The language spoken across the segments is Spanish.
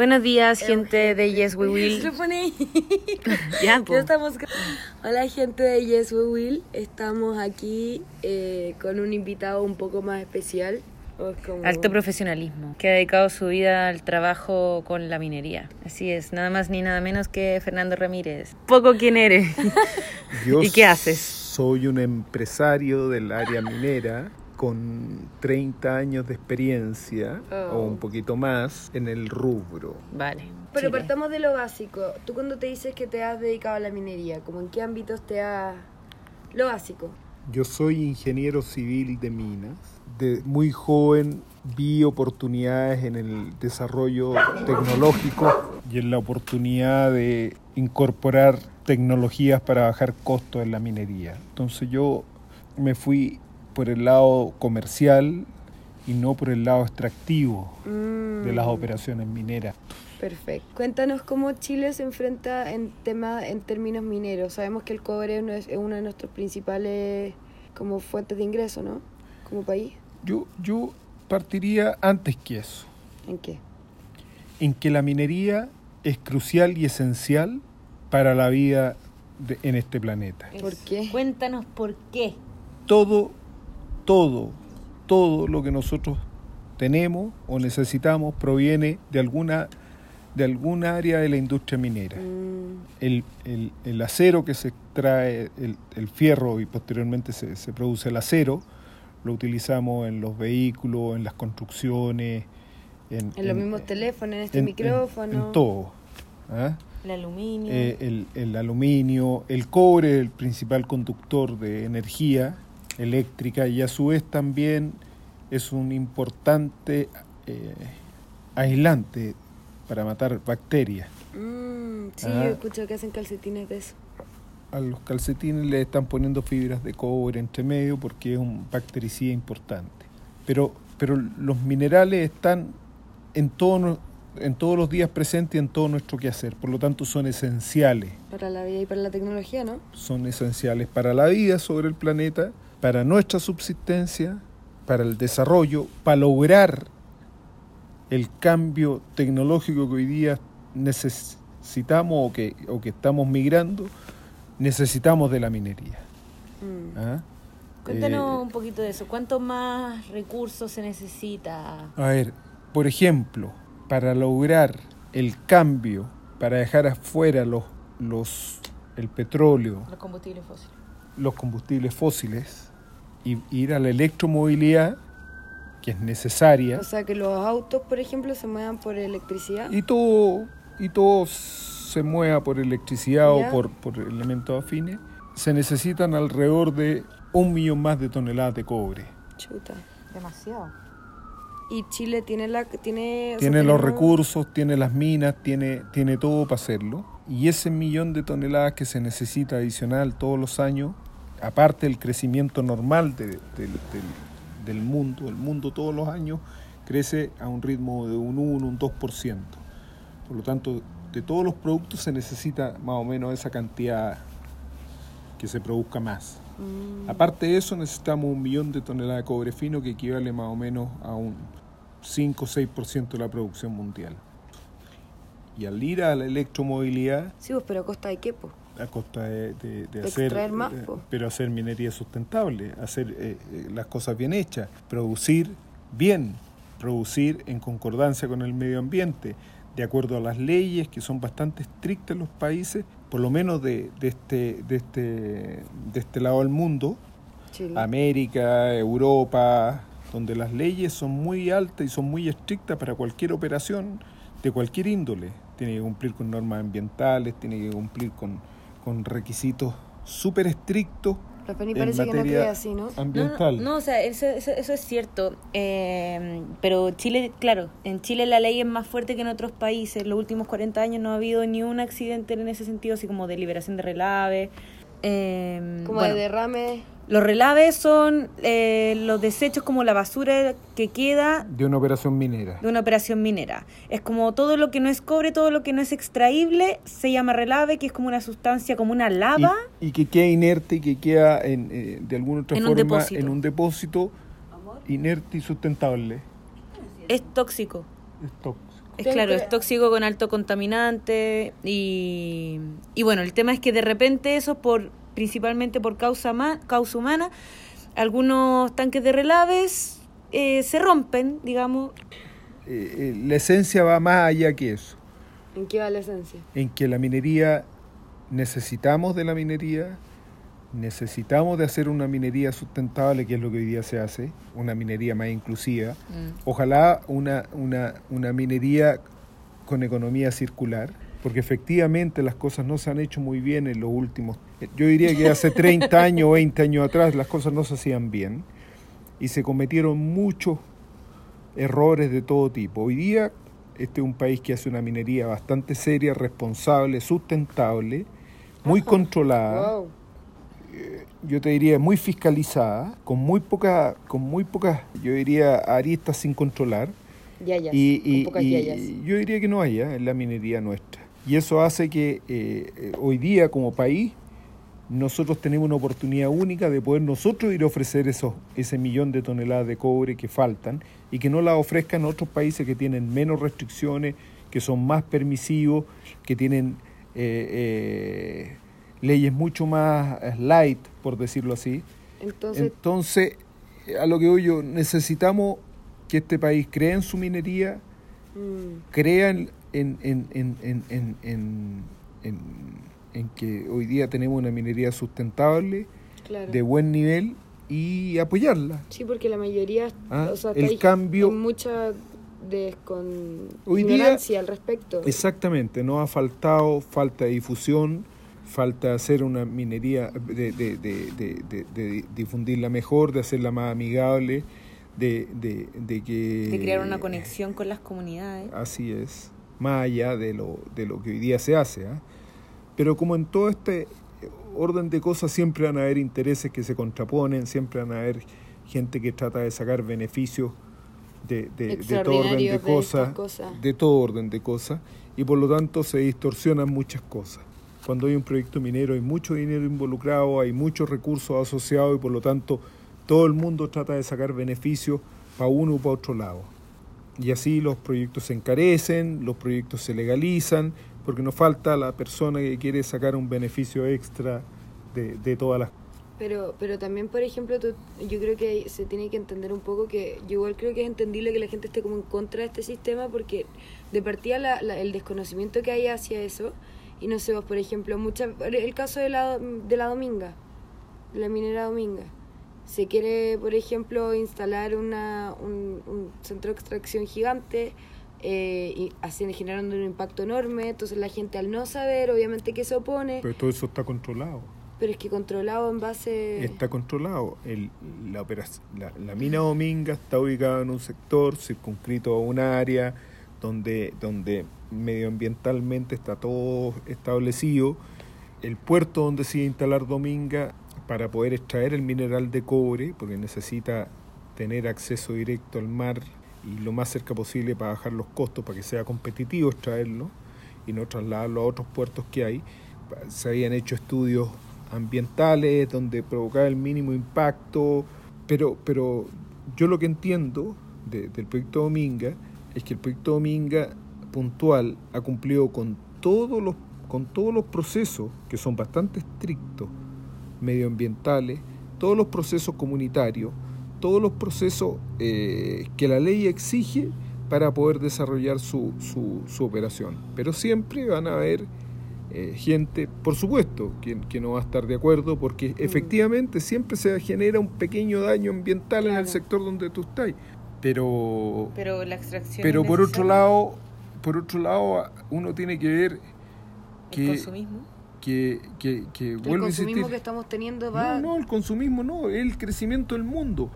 Buenos días, gente de Yes We Will. Lo pone ahí. Ya. Ya estamos. Hola, gente de Yes We Will. Estamos aquí eh, con un invitado un poco más especial. Como- Alto profesionalismo, que ha dedicado su vida al trabajo con la minería. Así es, nada más ni nada menos que Fernando Ramírez. Poco quién eres. Yo ¿Y qué haces? Soy un empresario del área minera con 30 años de experiencia Oh. o un poquito más en el rubro. Vale. Pero Chile. partamos de lo básico. Tú cuando te dices que te has dedicado a la minería, ¿como en qué ámbitos te has... Lo básico. Yo soy ingeniero civil de minas. De muy joven vi oportunidades en el desarrollo tecnológico y en la oportunidad de incorporar tecnologías para bajar costos en la minería. Entonces yo me fui por el lado comercial y no por el lado extractivo Mm, de las operaciones mineras. Perfecto. Cuéntanos cómo Chile se enfrenta en tema en términos mineros. Sabemos que el cobre es uno- de nuestros principales como fuentes de ingreso, ¿no? Como país. Yo, yo partiría antes que eso, ¿En qué? en que la minería es crucial y esencial para la vida de- en este planeta. ¿Por qué? Cuéntanos por qué. Todo, todo, todo lo que nosotros tenemos o necesitamos proviene de alguna, de alguna área de la industria minera. Mm, El, el- el acero que se extrae, el, el fierro y posteriormente se, se produce el acero, lo utilizamos en los vehículos, en las construcciones, en, en los mismos teléfonos, en este en- micrófono. En, todo. ¿ah? El aluminio. Eh, el, el aluminio, el cobre, el principal conductor de energía eléctrica y a su vez también es un importante eh, aislante para matar bacterias. Mm, sí, Ah. yo escucho que hacen calcetines de eso. A los calcetines le están poniendo fibras de cobre entre medio porque es un bactericida importante. Pero, pero los minerales están en, todo, en todos los días presentes y en todo nuestro quehacer, por lo tanto son esenciales. Para la vida y para la tecnología, ¿no? son esenciales para la vida sobre el planeta, para nuestra subsistencia, para el desarrollo, para lograr el cambio tecnológico que hoy día necesitamos o que, o que estamos migrando, necesitamos de la minería. Mm. ¿ah? Cuéntanos Eh, un poquito de eso. ¿Cuánto más recursos se necesita? A ver, por ejemplo, para lograr el cambio, para dejar afuera los, los, el petróleo, Los combustibles fósiles. los combustibles fósiles y ir a la electromovilidad, que es necesaria, O sea, que los autos, por ejemplo, se muevan por electricidad. y todo, y todo se mueva por electricidad Ya. o por, por elementos afines, se necesitan alrededor de un millón más de toneladas de cobre. Chuta. Demasiado. Y Chile tiene la tiene o sea, Tiene los tenemos- recursos, tiene las minas, tiene, tiene todo para hacerlo. Y ese millón de toneladas que se necesita adicional todos los años, aparte del crecimiento normal de- del- del- del mundo, el mundo todos los años crece a un ritmo de un 1, un 2%. Por lo tanto, de todos los productos se necesita más o menos esa cantidad que se produzca más. Mm, Aparte de eso, necesitamos un millón de toneladas de cobre fino que equivale más o menos a un 5 o 6% de la producción mundial. Y al ir a la electromovilidad, Sí, pues, pero a costa de qué, pues. A costa de, de- de De hacer, más, pero hacer minería sustentable, hacer eh, eh, las cosas bien hechas, producir bien, producir en concordancia con el medio ambiente, de acuerdo a las leyes que son bastante estrictas en los países, por lo menos de, de este, de, este, de este lado del mundo, Chile. América, Europa, donde las leyes son muy altas y son muy estrictas para cualquier operación de cualquier índole. Tiene que cumplir con normas ambientales, tiene que cumplir con, con requisitos súper estrictos en que no materia cree así, ¿no? ambiental. No, no, no, o sea, eso, eso, eso es cierto. Eh, pero Chile, claro, en Chile la ley es más fuerte que en otros países. En los últimos 40 años no ha habido ni un accidente en ese sentido, así como de liberación de relave. Eh, Como bueno, de derrame. Los relaves son eh, los desechos como la basura que queda De una operación minera. de una operación minera. Es como todo lo que no es cobre, todo lo que no es extraíble, se llama relave, que es como una sustancia, como una lava. Y, y que queda inerte y que queda en, eh, de alguna otra En un forma depósito. en un depósito inerte y sustentable. Es tóxico. Es tóxico. Es claro, es tóxico con alto contaminante y, y bueno, el tema es que de repente eso por principalmente por causa, causa humana, algunos tanques de relaves eh, se rompen, digamos. Eh, eh, la esencia va más allá que eso. ¿En qué va la esencia? En que la minería, necesitamos de la minería, necesitamos de hacer una minería sustentable, que es lo que hoy día se hace, una minería más inclusiva. Mm. Ojalá una, una, una minería con economía circular, porque efectivamente las cosas no se han hecho muy bien en los últimos... Yo diría que hace 30 años o 20 años atrás las cosas no se hacían bien y se cometieron muchos errores de todo tipo. Hoy día este es un país que hace una minería bastante seria, responsable, sustentable, muy controlada. Eh, yo te diría muy fiscalizada, con muy poca, con muy pocas, yo diría aristas sin controlar. y, yo diría que no haya en la minería nuestra. Y eso hace que eh, eh, hoy día como país nosotros tenemos una oportunidad única de poder nosotros ir a ofrecer esos, ese millón de toneladas de cobre que faltan y que no la ofrezcan otros países que tienen menos restricciones, que son más permisivos, que tienen eh, eh, leyes mucho más light, por decirlo así. Entonces, a lo que hoy yo, necesitamos que este país crea en su minería, mm. crea en, en, en en que hoy día tenemos una minería sustentable, de buen nivel y apoyarla. Sí, porque la mayoría, ah, el cambio, mucha desconfianza al respecto. Exactamente, no ha faltado falta de difusión, falta hacer una minería, de, de, de, de difundirla mejor, de hacerla más amigable, de, de, que... De crear una conexión con las comunidades. Así es, más allá de lo, de lo que hoy día se hace. ¿ah? Pero como en todo este orden de cosas siempre van a haber intereses que se contraponen, siempre van a haber gente que trata de sacar beneficios de, de, todo orden de, cosas, de todo orden de cosas, y por lo tanto se distorsionan muchas cosas. Cuando hay un proyecto minero hay mucho dinero involucrado, hay muchos recursos asociados y por lo tanto todo el mundo trata de sacar beneficios para uno o para otro lado. Y así los proyectos se encarecen, los proyectos se legalizan, porque nos falta la persona que quiere sacar un beneficio extra de, de todas las pero, pero también, por ejemplo, yo creo que se tiene que entender un poco que yo igual creo que es entendible que la gente esté como en contra de este sistema porque de partida la, el desconocimiento que hay hacia eso y no sé, por ejemplo, mucha, el caso de la, de la Dominga, la minera Dominga. Se quiere, por ejemplo, instalar una, un, un centro de extracción gigante eh, y así generando un impacto enorme. Entonces la gente al no saber, obviamente que se opone. Pero todo eso está controlado. Pero es que controlado en base... Está controlado. El, la, la, la, mina Dominga está ubicada en un sector circunscrito a un área donde, donde medioambientalmente está todo establecido. El puerto donde se iba a instalar Dominga para poder extraer el mineral de cobre, porque necesita tener acceso directo al mar y lo más cerca posible para bajar los costos, para que sea competitivo extraerlo y no trasladarlo a otros puertos que hay. Se habían hecho estudios ambientales donde provocaba el mínimo impacto, pero, pero yo lo que entiendo del proyecto Dominga es que el proyecto Dominga puntual ha cumplido con todos los, con todos los procesos que son bastante estrictos medioambientales, todos los procesos comunitarios, todos los procesos eh, que la ley exige para poder desarrollar su, su, operación. Pero siempre van a haber eh, gente, por supuesto, que, que, no va a estar de acuerdo porque mm. efectivamente siempre se genera un pequeño daño ambiental en el sector donde tú estás. Pero, pero la extracción pero por otro lado por otro lado uno tiene que ver que ¿El consumismo? Que, que, que el consumismo que estamos teniendo va no no el consumismo no el crecimiento del mundo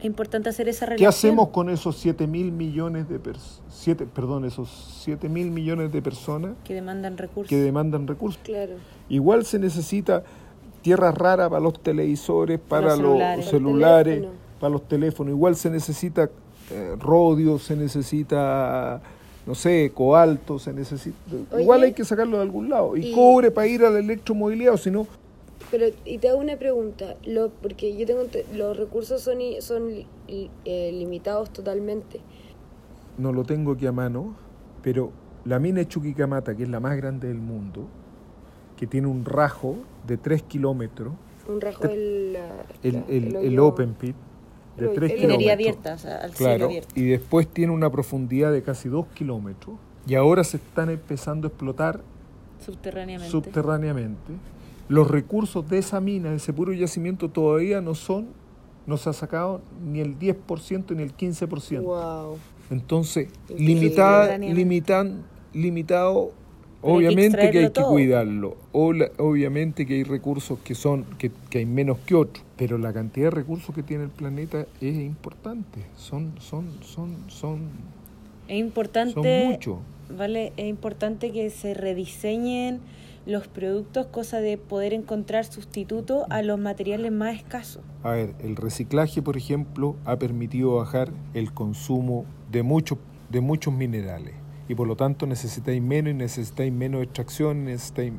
es importante hacer esa relación. ¿Qué hacemos con esos 7 mil millones de personas, perdón, esos 7 mil millones de personas que demandan recursos? Que demandan recursos. Claro. Igual se necesita tierra rara para los televisores, para los celulares, para los teléfonos. Igual se necesita eh, rodio, se necesita, no sé, coalto, se necesita... igual hay que sacarlo de algún lado. Y, y... cobre para ir a la electromovilidad, o si no pero, y te hago una pregunta, lo, porque yo tengo, los recursos son, son eh, limitados totalmente. no lo tengo aquí a mano, pero la mina de Chuquicamata, que es la más grande del mundo, que tiene un rajo de 3 kilómetros, Un rajo el, la- el, el- el open pit, de el- 3 el- kilómetros. Minería abierta, o sea, al cielo Claro, abierto. y después tiene una profundidad de casi 2 kilómetros, y ahora se están empezando a explotar Subterráneamente. subterráneamente. Los recursos de esa mina, de ese puro yacimiento, todavía no son, no se ha sacado ni el 10% ni el 15%. Wow. Entonces, limitada, limitan, limitado, Pero hay que obviamente que hay que todo. cuidarlo. Obla- obviamente que hay recursos que son, que, que hay menos que otros, pero la cantidad de recursos que tiene el planeta es importante. Son, son, son, son, Es importante. son muchos. Vale, es importante que se rediseñen los productos, cosa de poder encontrar sustitutos a los materiales más escasos. A ver, el reciclaje, por ejemplo, ha permitido bajar el consumo de muchos, de muchos minerales. Y por lo tanto necesitáis menos y necesitáis menos extracción, necesitáis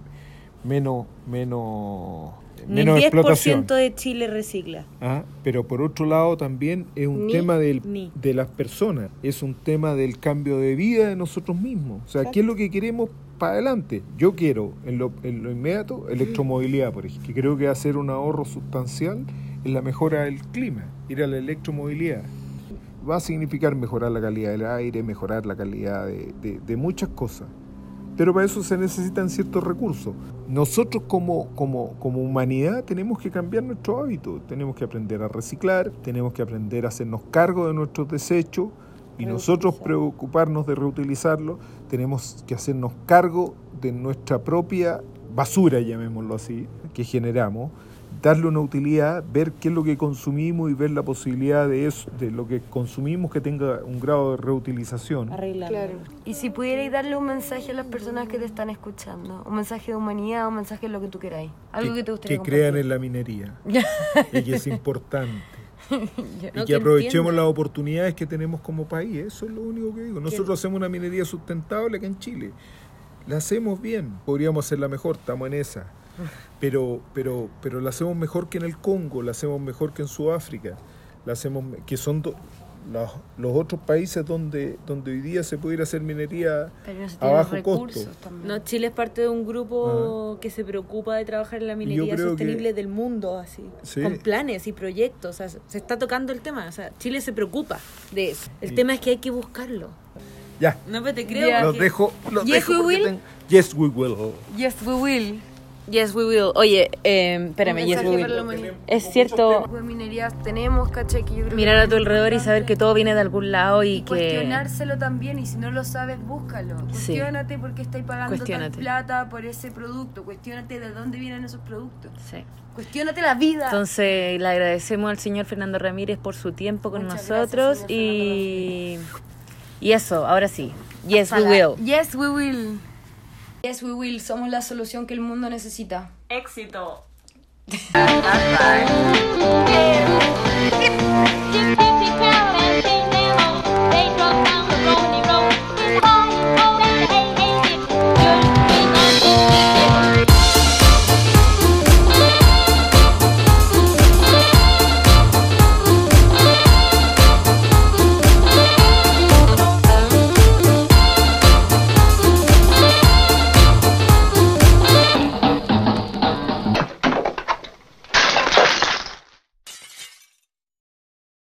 menos, menos, Ni el menos 10% explotación. de Chile recicla. Ah, pero por otro lado también es un Ni- tema del, ni. de las personas, es un tema del cambio de vida de nosotros mismos. O sea, ¿qué es lo que queremos para adelante? Yo quiero, en lo, en lo inmediato, electromovilidad, por ejemplo, que creo que va a ser un ahorro sustancial en la mejora del clima, ir a la electromovilidad. Va a significar mejorar la calidad del aire, mejorar la calidad de, de- de muchas cosas. Pero para eso se necesitan ciertos recursos. Nosotros como, como, como humanidad tenemos que cambiar nuestros hábitos, tenemos que aprender a reciclar, tenemos que aprender a hacernos cargo de nuestros desechos y nosotros preocuparnos de reutilizarlo, tenemos que hacernos cargo de nuestra propia basura, llamémoslo así, que generamos, darle una utilidad, ver qué es lo que consumimos y ver la posibilidad de eso, de lo que consumimos que tenga un grado de reutilización. Arreglarlo. Claro. Y si pudierais darle un mensaje a las personas que te están escuchando, un mensaje de humanidad, un mensaje de lo que tú queráis, algo que, te gustaría que crean en la minería y que es importante. Y que que aprovechemos las oportunidades que tenemos como país. Eso es lo único que digo. Nosotros hacemos una minería sustentable acá en Chile. La hacemos bien. Podríamos hacerla mejor, estamos en esa. Pero, pero, pero la hacemos mejor que en el Congo, la hacemos mejor que en Sudáfrica, la hacemos que son do- los, los otros países donde, donde hoy día se pudiera hacer minería Pero no se a bajo recursos costo. también. No, Chile es parte de un grupo que se preocupa de trabajar en la minería sostenible que- del mundo, así, Sí. con planes y proyectos. O sea, se está tocando el tema. O sea, Chile se preocupa de eso. El tema es que hay que buscarlo. Ya, No, pero te creo. Ya. los dejo. Los Yes, dejo we porque will. ten- Yes, we will. Yes, we will. Yes, we will. Oye, eh, espérame, yes, we la will. Es cierto minerías tenemos, ¿cachai? Que yo creo mirar a tu alrededor y saber que todo viene de algún lado y, y que... cuestionárselo también y si no lo sabes búscalo Sí. cuestiónate por qué estáis pagando Cuestiónate. plata por ese producto cuestiónate de dónde vienen esos productos Sí. cuestiónate la vida Entonces le agradecemos al señor Fernando Ramírez por su tiempo con Muchas nosotros gracias, y y eso, ahora sí. Yes, we Ojalá. will. yes we will Yes, we will. Somos la solución que el mundo necesita. Éxito.